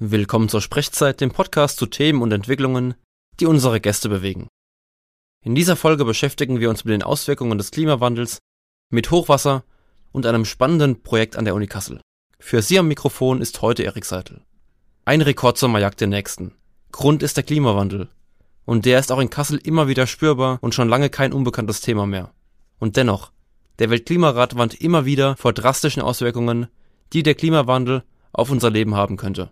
Willkommen zur Sprechzeit, dem Podcast zu Themen und Entwicklungen, die unsere Gäste bewegen. In dieser Folge beschäftigen wir uns mit den Auswirkungen des Klimawandels, mit Hochwasser und einem spannenden Projekt an der Uni Kassel. Für Sie am Mikrofon ist heute Erik Seitel. Ein Rekordsommer jagt den nächsten. Grund ist der Klimawandel. Und der ist auch in Kassel immer wieder spürbar und schon lange kein unbekanntes Thema mehr. Und dennoch, der Weltklimarat warnt immer wieder vor drastischen Auswirkungen, die der Klimawandel auf unser Leben haben könnte.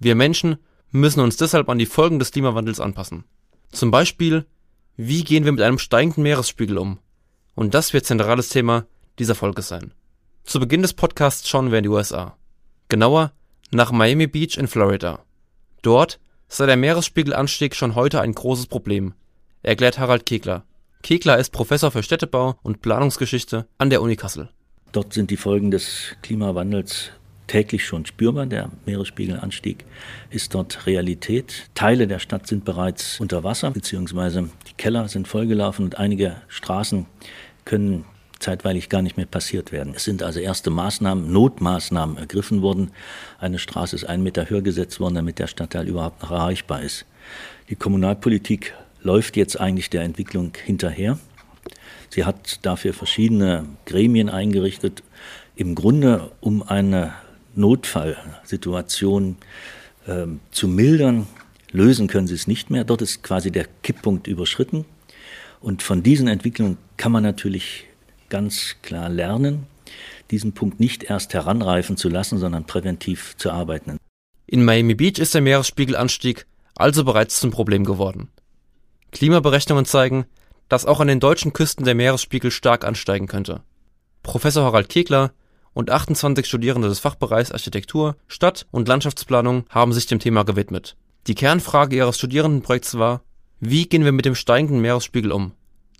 Wir Menschen müssen uns deshalb an die Folgen des Klimawandels anpassen. Zum Beispiel, wie gehen wir mit einem steigenden Meeresspiegel um? Und das wird zentrales Thema dieser Folge sein. Zu Beginn des Podcasts schauen wir in die USA. Genauer nach Miami Beach in Florida. Dort sei der Meeresspiegelanstieg schon heute ein großes Problem, erklärt Harald Kegler. Kegler ist Professor für Städtebau und Planungsgeschichte an der Uni Kassel. Dort sind die Folgen des Klimawandels täglich schon spürbar. Der Meeresspiegelanstieg ist dort Realität. Teile der Stadt sind bereits unter Wasser, beziehungsweise die Keller sind vollgelaufen und einige Straßen können zeitweilig gar nicht mehr passiert werden. Es sind also erste Maßnahmen, Notmaßnahmen ergriffen worden. Eine Straße ist einen Meter höher gesetzt worden, damit der Stadtteil überhaupt noch erreichbar ist. Die Kommunalpolitik läuft jetzt eigentlich der Entwicklung hinterher. Sie hat dafür verschiedene Gremien eingerichtet, im Grunde um eine Notfallsituation äh, zu mildern. Lösen können sie es nicht mehr. Dort ist quasi der Kipppunkt überschritten. Und von diesen Entwicklungen kann man natürlich ganz klar lernen, diesen Punkt nicht erst heranreifen zu lassen, sondern präventiv zu arbeiten. In Miami Beach ist der Meeresspiegelanstieg also bereits zum Problem geworden. Klimaberechnungen zeigen, dass auch an den deutschen Küsten der Meeresspiegel stark ansteigen könnte. Professor Harald Kegler und 28 Studierende des Fachbereichs Architektur, Stadt- und Landschaftsplanung haben sich dem Thema gewidmet. Die Kernfrage ihres Studierendenprojekts war, wie gehen wir mit dem steigenden Meeresspiegel um?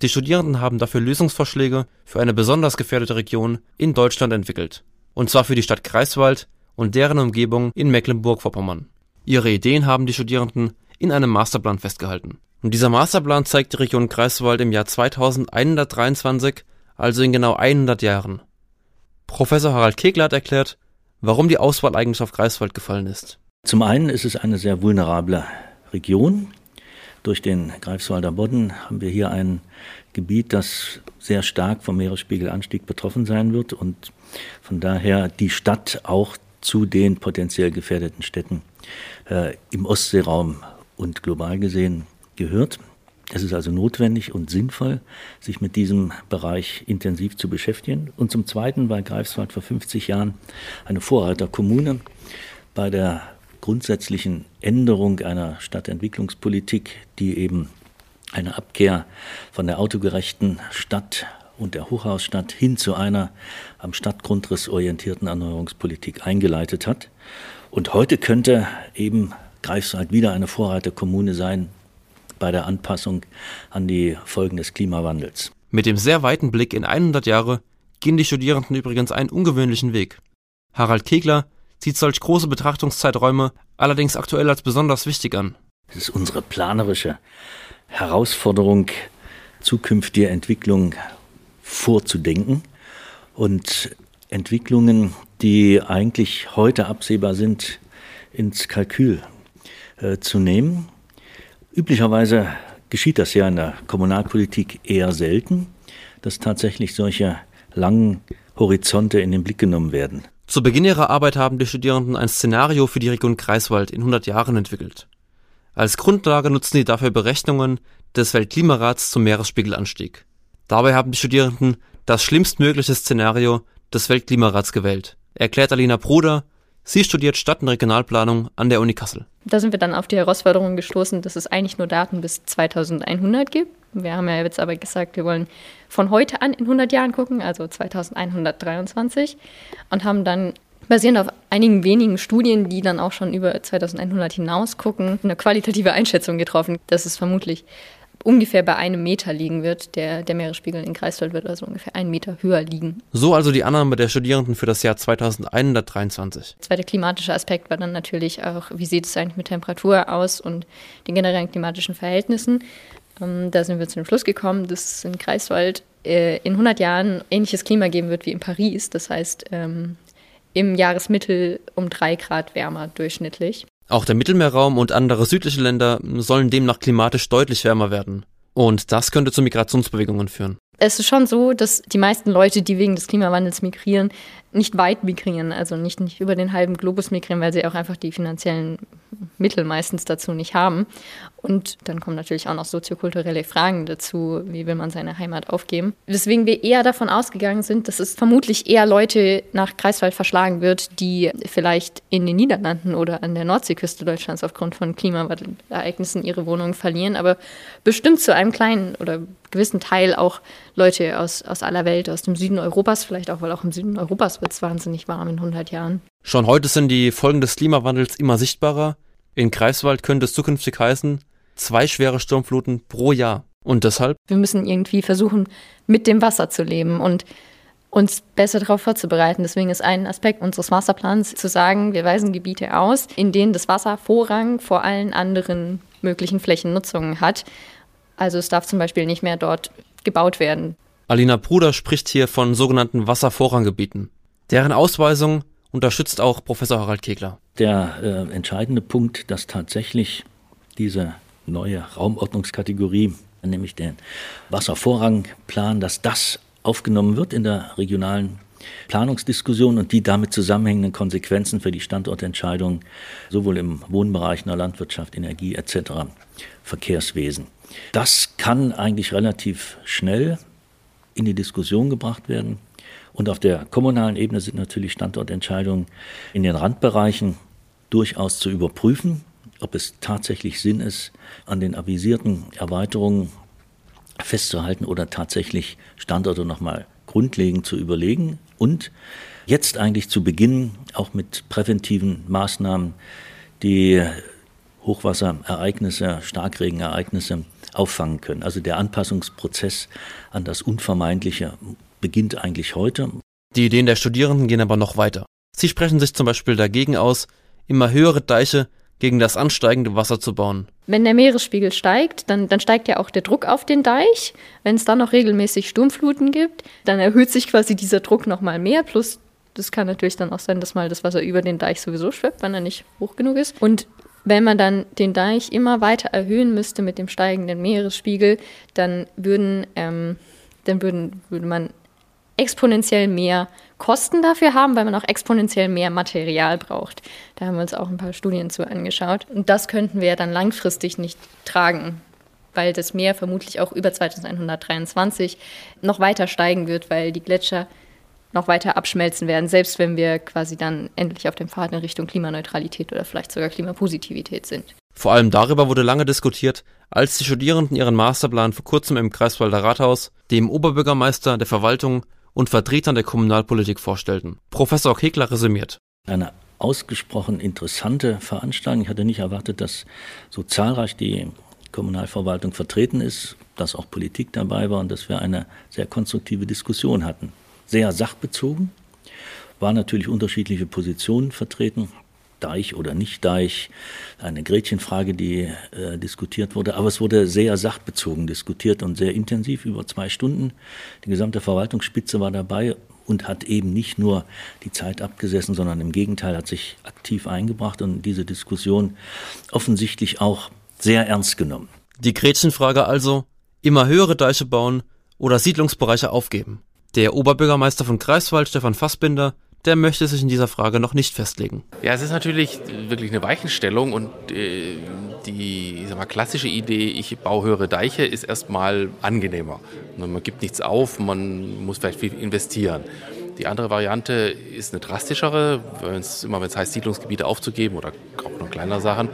Die Studierenden haben dafür Lösungsvorschläge für eine besonders gefährdete Region in Deutschland entwickelt. Und zwar für die Stadt Greifswald und deren Umgebung in Mecklenburg-Vorpommern. Ihre Ideen haben die Studierenden in einem Masterplan festgehalten. Und dieser Masterplan zeigt die Region Greifswald im Jahr 2123, also in genau 100 Jahren. Professor Harald Kegler hat erklärt, warum die Auswahl eigentlich auf Greifswald gefallen ist. Zum einen ist es eine sehr vulnerable Region. Durch den Greifswalder Bodden haben wir hier ein Gebiet, das sehr stark vom Meeresspiegelanstieg betroffen sein wird und von daher die Stadt auch zu den potenziell gefährdeten Städten äh, im Ostseeraum und global gesehen gehört. Es ist also notwendig und sinnvoll, sich mit diesem Bereich intensiv zu beschäftigen. Und zum Zweiten war Greifswald vor 50 Jahren eine Vorreiterkommune bei der grundsätzlichen Änderung einer Stadtentwicklungspolitik, die eben eine Abkehr von der autogerechten Stadt und der Hochhausstadt hin zu einer am Stadtgrundriss orientierten Erneuerungspolitik eingeleitet hat. Und heute könnte eben Greifswald wieder eine Vorreiterkommune sein, bei der Anpassung an die Folgen des Klimawandels. Mit dem sehr weiten Blick in 100 Jahre gehen die Studierenden übrigens einen ungewöhnlichen Weg. Harald Kegler sieht solch große Betrachtungszeiträume allerdings aktuell als besonders wichtig an. Es ist unsere planerische Herausforderung, zukünftige Entwicklungen vorzudenken und Entwicklungen, die eigentlich heute absehbar sind, ins Kalkül äh, zu nehmen Üblicherweise geschieht das ja in der Kommunalpolitik eher selten, dass tatsächlich solche langen Horizonte in den Blick genommen werden. Zu Beginn ihrer Arbeit haben die Studierenden ein Szenario für die Region Greifswald in 100 Jahren entwickelt. Als Grundlage nutzen sie dafür Berechnungen des Weltklimarats zum Meeresspiegelanstieg. Dabei haben die Studierenden das schlimmstmögliche Szenario des Weltklimarats gewählt, erklärt Alina Bruder, Sie studiert Stadt- und Regionalplanung an der Uni Kassel. Da sind wir dann auf die Herausforderung gestoßen, dass es eigentlich nur Daten bis 2100 gibt. Wir haben ja jetzt aber gesagt, wir wollen von heute an in 100 Jahren gucken, also 2123, und haben dann basierend auf einigen wenigen Studien, die dann auch schon über 2100 hinaus gucken, eine qualitative Einschätzung getroffen, dass es vermutlich ungefähr bei einem Meter liegen wird. Der, der Meeresspiegel in Greifswald wird also ungefähr einen Meter höher liegen. So also die Annahme der Studierenden für das Jahr 2123. Der zweite klimatische Aspekt war dann natürlich auch, wie sieht es eigentlich mit Temperatur aus und den generellen klimatischen Verhältnissen. Ähm, da sind wir zu dem Schluss gekommen, dass es in Greifswald äh, in 100 Jahren ähnliches Klima geben wird wie in Paris. Das heißt, ähm, im Jahresmittel um drei Grad wärmer durchschnittlich. Auch der Mittelmeerraum und andere südliche Länder sollen demnach klimatisch deutlich wärmer werden. Und das könnte zu Migrationsbewegungen führen. Es ist schon so, dass die meisten Leute, die wegen des Klimawandels migrieren, nicht weit migrieren, also nicht, nicht über den halben Globus migrieren, weil sie auch einfach die finanziellen Mittel meistens dazu nicht haben. Und dann kommen natürlich auch noch soziokulturelle Fragen dazu, wie will man seine Heimat aufgeben. Weswegen wir eher davon ausgegangen sind, dass es vermutlich eher Leute nach Greifswald verschlagen wird, die vielleicht in den Niederlanden oder an der Nordseeküste Deutschlands aufgrund von Klimaereignissen ihre Wohnungen verlieren, aber bestimmt zu einem kleinen oder gewissen Teil auch Leute aus, aus aller Welt, aus dem Süden Europas, vielleicht auch, weil auch im Süden Europas wird es wahnsinnig warm in 100 Jahren. Schon heute sind die Folgen des Klimawandels immer sichtbarer. In Greifswald könnte es zukünftig heißen, zwei schwere Sturmfluten pro Jahr. Und deshalb? Wir müssen irgendwie versuchen, mit dem Wasser zu leben und uns besser darauf vorzubereiten. Deswegen ist ein Aspekt unseres Wasserplans zu sagen, wir weisen Gebiete aus, in denen das Wasser Vorrang vor allen anderen möglichen Flächennutzungen hat. Also es darf zum Beispiel nicht mehr dort gebaut werden. Alina Bruder spricht hier von sogenannten Wasservorranggebieten. Deren Ausweisung unterstützt auch Professor Harald Kegler. Der äh, entscheidende Punkt, dass tatsächlich diese neue Raumordnungskategorie, nämlich den Wasservorrangplan, dass das aufgenommen wird in der regionalen Planungsdiskussion und die damit zusammenhängenden Konsequenzen für die Standortentscheidung sowohl im Wohnbereich, in der Landwirtschaft, Energie etc., Verkehrswesen. Das kann eigentlich relativ schnell in die Diskussion gebracht werden. Und auf der kommunalen Ebene sind natürlich Standortentscheidungen in den Randbereichen durchaus zu überprüfen, ob es tatsächlich Sinn ist, an den avisierten Erweiterungen festzuhalten oder tatsächlich Standorte nochmal grundlegend zu überlegen und jetzt eigentlich zu beginnen, auch mit präventiven Maßnahmen, die Hochwasserereignisse, Starkregenereignisse auffangen können. Also der Anpassungsprozess an das Unvermeidliche beginnt eigentlich heute. Die Ideen der Studierenden gehen aber noch weiter. Sie sprechen sich zum Beispiel dagegen aus, immer höhere Deiche gegen das ansteigende Wasser zu bauen. Wenn der Meeresspiegel steigt, dann, dann steigt ja auch der Druck auf den Deich. Wenn es dann noch regelmäßig Sturmfluten gibt, dann erhöht sich quasi dieser Druck nochmal mehr. Plus, das kann natürlich dann auch sein, dass mal das Wasser über den Deich sowieso schwebt, wenn er nicht hoch genug ist. Und wenn man dann den Deich immer weiter erhöhen müsste mit dem steigenden Meeresspiegel, dann würden, ähm, dann würden, würde man exponentiell mehr Kosten dafür haben, weil man auch exponentiell mehr Material braucht. Da haben wir uns auch ein paar Studien zu angeschaut. Und das könnten wir dann langfristig nicht tragen, weil das Meer vermutlich auch über 2123 noch weiter steigen wird, weil die Gletscher noch weiter abschmelzen werden, selbst wenn wir quasi dann endlich auf dem Pfad in Richtung Klimaneutralität oder vielleicht sogar Klimapositivität sind. Vor allem darüber wurde lange diskutiert, als die Studierenden ihren Masterplan vor kurzem im Kreiswalder Rathaus, dem Oberbürgermeister, der Verwaltung und Vertretern der Kommunalpolitik vorstellten. Professor Kegler resümiert. Eine ausgesprochen interessante Veranstaltung. Ich hatte nicht erwartet, dass so zahlreich die Kommunalverwaltung vertreten ist, dass auch Politik dabei war und dass wir eine sehr konstruktive Diskussion hatten sehr sachbezogen, waren natürlich unterschiedliche Positionen vertreten. Deich oder nicht Deich, eine Gretchenfrage, die äh, diskutiert wurde. Aber es wurde sehr sachbezogen diskutiert und sehr intensiv über zwei Stunden. Die gesamte Verwaltungsspitze war dabei und hat eben nicht nur die Zeit abgesessen, sondern im Gegenteil hat sich aktiv eingebracht und diese Diskussion offensichtlich auch sehr ernst genommen. Die Gretchenfrage also, immer höhere Deiche bauen oder Siedlungsbereiche aufgeben. Der Oberbürgermeister von Greifswald, Stefan Fassbinder, der möchte sich in dieser Frage noch nicht festlegen. Ja, es ist natürlich wirklich eine Weichenstellung und äh, die mal, klassische Idee, ich baue höhere Deiche, ist erstmal angenehmer. Man gibt nichts auf, man muss vielleicht viel investieren. Die andere Variante ist eine drastischere, wenn's, immer wenn es heißt, Siedlungsgebiete aufzugeben oder auch noch kleinere Sachen.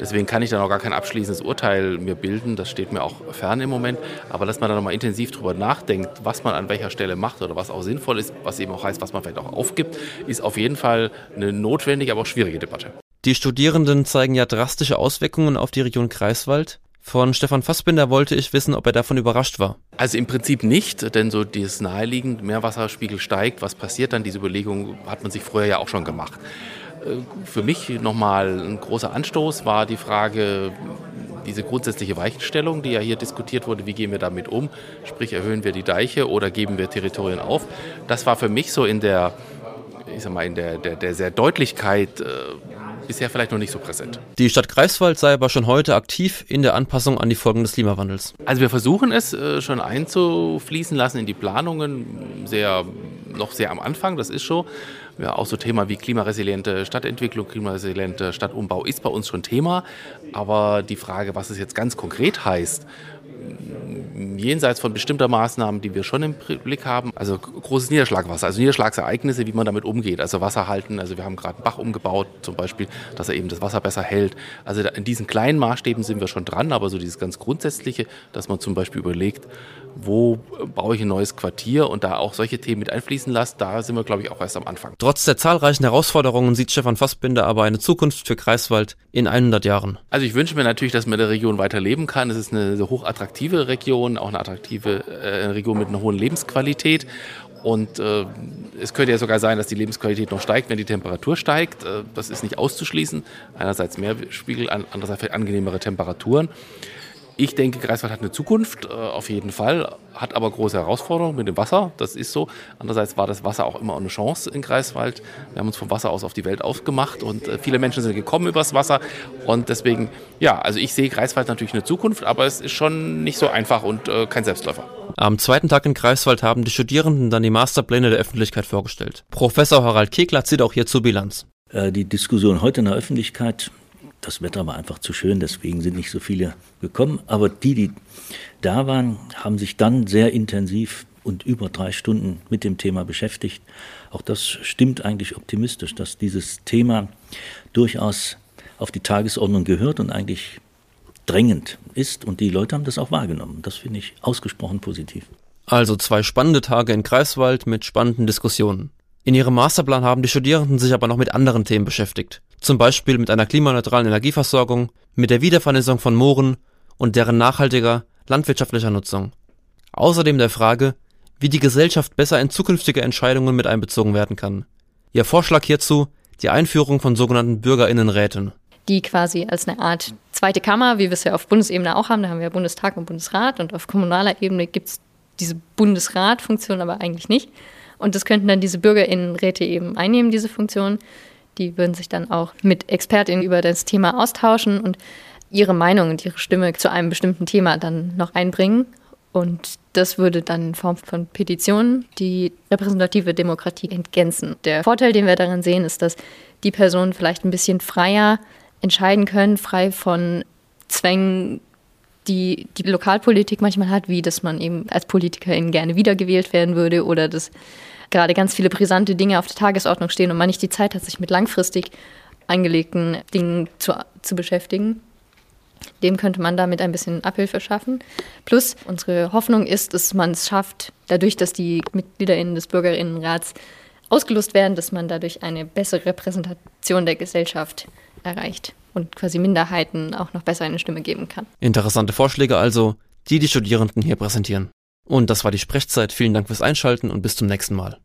Deswegen kann ich da noch gar kein abschließendes Urteil mir bilden. Das steht mir auch fern im Moment. Aber dass man da nochmal intensiv drüber nachdenkt, was man an welcher Stelle macht oder was auch sinnvoll ist, was eben auch heißt, was man vielleicht auch aufgibt, ist auf jeden Fall eine notwendige, aber auch schwierige Debatte. Die Studierenden zeigen ja drastische Auswirkungen auf die Region Kreiswald. Von Stefan Fassbinder wollte ich wissen, ob er davon überrascht war. Also im Prinzip nicht, denn so dieses naheliegend, Meerwasserspiegel steigt, was passiert dann? Diese Überlegung hat man sich vorher ja auch schon gemacht. Äh, für mich nochmal ein großer Anstoß war die Frage, diese grundsätzliche Weichenstellung, die ja hier diskutiert wurde, wie gehen wir damit um? Sprich, erhöhen wir die Deiche oder geben wir Territorien auf? Das war für mich so in der, ich sag mal, in der, der, der sehr Deutlichkeit äh, bisher vielleicht noch nicht so präsent. Die Stadt Greifswald sei aber schon heute aktiv in der Anpassung an die Folgen des Klimawandels. Also wir versuchen es äh, schon einzufließen lassen in die Planungen, sehr, noch sehr am Anfang, das ist schon. Ja, auch so Thema wie klimaresiliente Stadtentwicklung, klimaresiliente Stadtumbau ist bei uns schon Thema. Aber die Frage, was es jetzt ganz konkret heißt, jenseits von bestimmter Maßnahmen, die wir schon im Blick haben, also großes Niederschlagwasser, also Niederschlagsereignisse, wie man damit umgeht, also Wasser halten, also wir haben gerade einen Bach umgebaut zum Beispiel, dass er eben das Wasser besser hält. Also in diesen kleinen Maßstäben sind wir schon dran, aber so dieses ganz Grundsätzliche, dass man zum Beispiel überlegt, wo baue ich ein neues Quartier und da auch solche Themen mit einfließen lässt, da sind wir, glaube ich, auch erst am Anfang. Trotz der zahlreichen Herausforderungen sieht Stefan Fassbinder aber eine Zukunft für Greifswald in 100 Jahren. Also ich wünsche mir natürlich, dass man in der Region weiter leben kann. Es ist eine hochattraktive Region, auch eine attraktive äh, Region mit einer hohen Lebensqualität. Und äh, es könnte ja sogar sein, dass die Lebensqualität noch steigt, wenn die Temperatur steigt. Äh, das ist nicht auszuschließen. Einerseits mehr Spiegel, andererseits angenehmere Temperaturen. Ich denke, Greifswald hat eine Zukunft, äh, auf jeden Fall, hat aber große Herausforderungen mit dem Wasser, das ist so. Andererseits war das Wasser auch immer eine Chance in Greifswald. Wir haben uns vom Wasser aus auf die Welt aufgemacht und äh, viele Menschen sind gekommen übers Wasser. Und deswegen, ja, also ich sehe Greifswald natürlich eine Zukunft, aber es ist schon nicht so einfach und äh, kein Selbstläufer. Am zweiten Tag in Greifswald haben die Studierenden dann die Masterpläne der Öffentlichkeit vorgestellt. Professor Harald Kegler zieht auch hier zur Bilanz. Die Diskussion heute in der Öffentlichkeit das Wetter war einfach zu schön, deswegen sind nicht so viele gekommen. Aber die, die da waren, haben sich dann sehr intensiv und über drei Stunden mit dem Thema beschäftigt. Auch das stimmt eigentlich optimistisch, dass dieses Thema durchaus auf die Tagesordnung gehört und eigentlich drängend ist. Und die Leute haben das auch wahrgenommen. Das finde ich ausgesprochen positiv. Also zwei spannende Tage in Greifswald mit spannenden Diskussionen. In ihrem Masterplan haben die Studierenden sich aber noch mit anderen Themen beschäftigt zum Beispiel mit einer klimaneutralen Energieversorgung, mit der Wiedervernässung von Mooren und deren nachhaltiger landwirtschaftlicher Nutzung. Außerdem der Frage, wie die Gesellschaft besser in zukünftige Entscheidungen mit einbezogen werden kann. Ihr Vorschlag hierzu die Einführung von sogenannten Bürgerinnenräten. Die quasi als eine Art zweite Kammer, wie wir es ja auf Bundesebene auch haben, da haben wir Bundestag und Bundesrat und auf kommunaler Ebene gibt es diese Bundesratfunktion aber eigentlich nicht. Und das könnten dann diese Bürgerinnenräte eben einnehmen, diese Funktion. Die würden sich dann auch mit ExpertInnen über das Thema austauschen und ihre Meinung und ihre Stimme zu einem bestimmten Thema dann noch einbringen. Und das würde dann in Form von Petitionen die repräsentative Demokratie entgänzen. Der Vorteil, den wir darin sehen, ist, dass die Personen vielleicht ein bisschen freier entscheiden können, frei von Zwängen, die die Lokalpolitik manchmal hat, wie dass man eben als Politikerin gerne wiedergewählt werden würde oder dass gerade ganz viele brisante Dinge auf der Tagesordnung stehen und man nicht die Zeit hat, sich mit langfristig angelegten Dingen zu, zu beschäftigen. Dem könnte man damit ein bisschen Abhilfe schaffen. Plus, unsere Hoffnung ist, dass man es schafft, dadurch, dass die MitgliederInnen des Bürgerinnenrats ausgelost werden, dass man dadurch eine bessere Repräsentation der Gesellschaft erreicht und quasi Minderheiten auch noch besser eine Stimme geben kann. Interessante Vorschläge also, die die Studierenden hier präsentieren. Und das war die Sprechzeit. Vielen Dank fürs Einschalten und bis zum nächsten Mal.